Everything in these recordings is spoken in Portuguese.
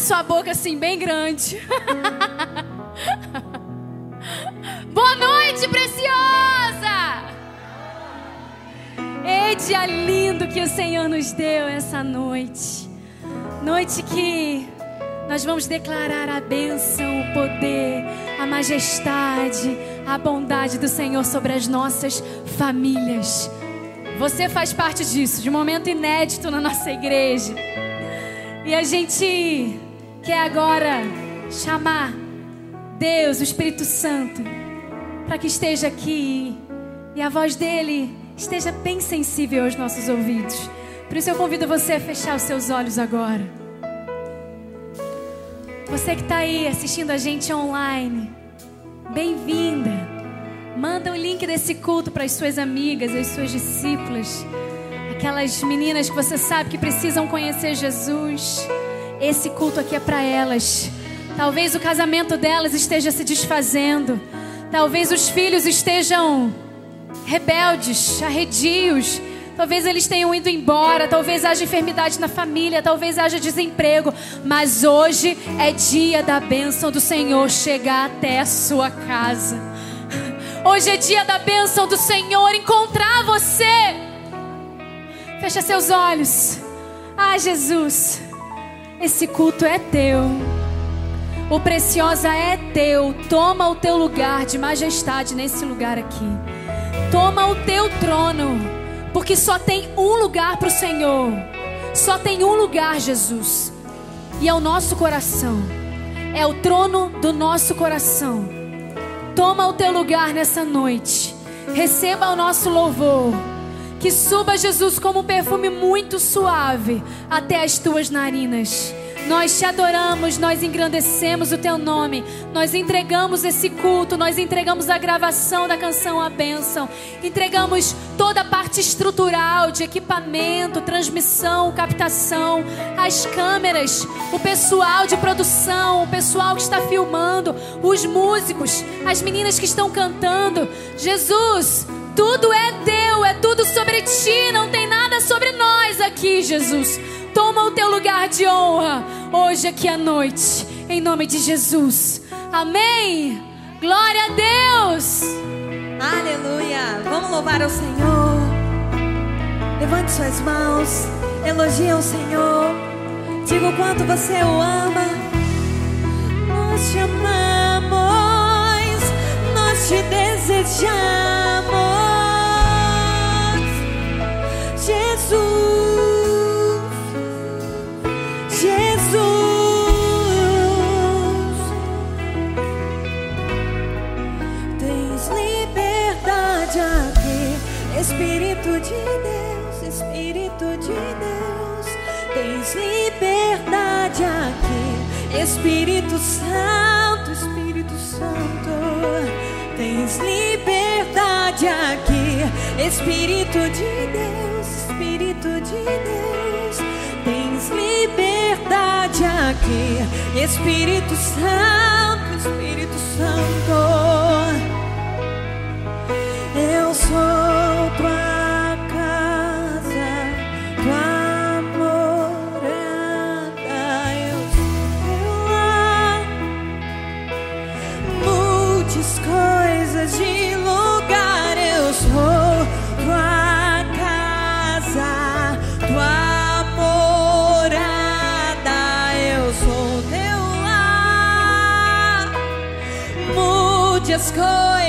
sua boca assim, bem grande. Boa noite, preciosa! Ei, dia lindo que o Senhor nos deu essa noite. Noite que nós vamos declarar a bênção, o poder, a majestade, a bondade do Senhor sobre as nossas famílias. Você faz parte disso, de um momento inédito na nossa igreja. E a gente quer agora chamar Deus, o Espírito Santo, para que esteja aqui e a voz dele esteja bem sensível aos nossos ouvidos. Por isso eu convido você a fechar os seus olhos agora. Você que está aí assistindo a gente online, bem-vinda. Manda o link desse culto para as suas amigas, as suas discípulas, aquelas meninas que você sabe que precisam conhecer Jesus. Esse culto aqui é para elas. Talvez o casamento delas esteja se desfazendo. Talvez os filhos estejam rebeldes, arredios. Talvez eles tenham ido embora, talvez haja enfermidade na família, talvez haja desemprego, mas hoje é dia da bênção do Senhor chegar até a sua casa. Hoje é dia da bênção do Senhor encontrar você. Fecha seus olhos. Ah, Jesus, esse culto é teu. O preciosa é teu. Toma o teu lugar de majestade nesse lugar aqui. Toma o teu trono. Porque só tem um lugar para o Senhor. Só tem um lugar, Jesus. E é o nosso coração. É o trono do nosso coração. Toma o teu lugar nessa noite. Receba o nosso louvor. Que suba, Jesus, como um perfume muito suave até as tuas narinas. Nós te adoramos, nós engrandecemos o teu nome, nós entregamos esse culto, nós entregamos a gravação da canção A Bênção, entregamos toda a parte estrutural de equipamento, transmissão, captação, as câmeras, o pessoal de produção, o pessoal que está filmando, os músicos, as meninas que estão cantando. Jesus, tudo é teu, é tudo sobre ti, não tem nada sobre nós aqui, Jesus. Toma o teu lugar de honra hoje aqui à noite, em nome de Jesus. Amém. Glória a Deus. Aleluia. Vamos louvar ao Senhor. Levante suas mãos. Elogie o Senhor. Diga o quanto você o ama. Nós te amamos. Nós te desejamos. Espírito Santo, Espírito Santo, tens liberdade aqui. Espírito de Deus, de Deus, tens liberdade aqui. Espírito Santo, Espírito Santo, eu sou as coisas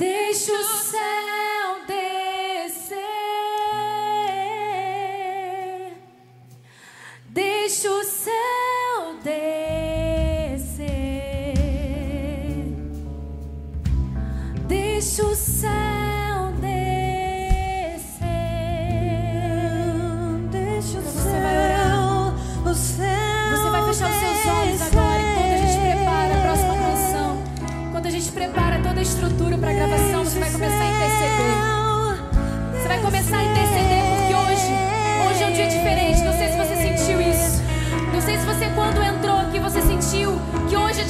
Deixa o céu descer. Deixa o céu descer. Deixa o céu descer. Deixa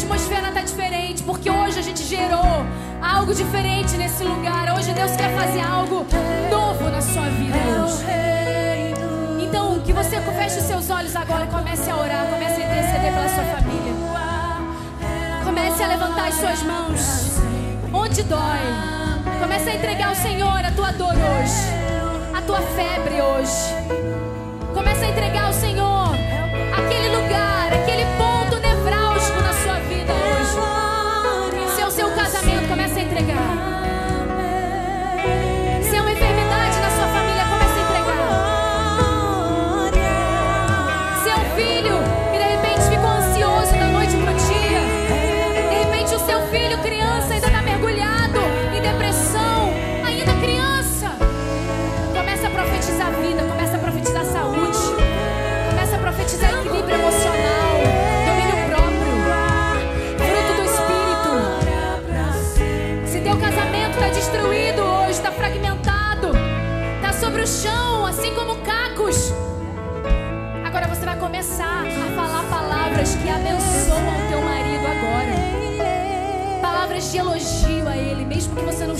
atmosfera está diferente, porque hoje a gente gerou algo diferente nesse lugar. Hoje Deus quer fazer algo novo na sua vida hoje. Então, que você feche os seus olhos agora e comece a orar, comece a interceder pela sua família. Comece a levantar as suas mãos. Onde dói. Comece a entregar ao Senhor a tua dor hoje. A tua febre hoje. Comece a entregar ao Senhor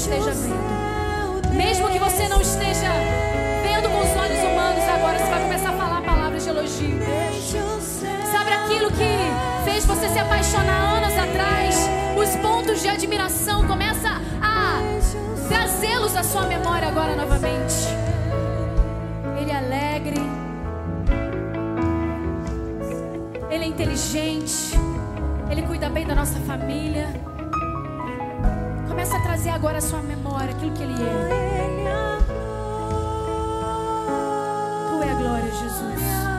esteja vendo. Mesmo que você não esteja vendo com os olhos humanos agora, você vai começar a falar palavras de elogio. Sabe aquilo que fez você se apaixonar anos atrás? Os pontos de admiração começa a trazê-los à sua memória agora novamente. Ele é alegre. Ele é inteligente. Ele cuida bem da nossa família. A trazer agora à sua memória aquilo que ele é. Tu é a glória, Jesus.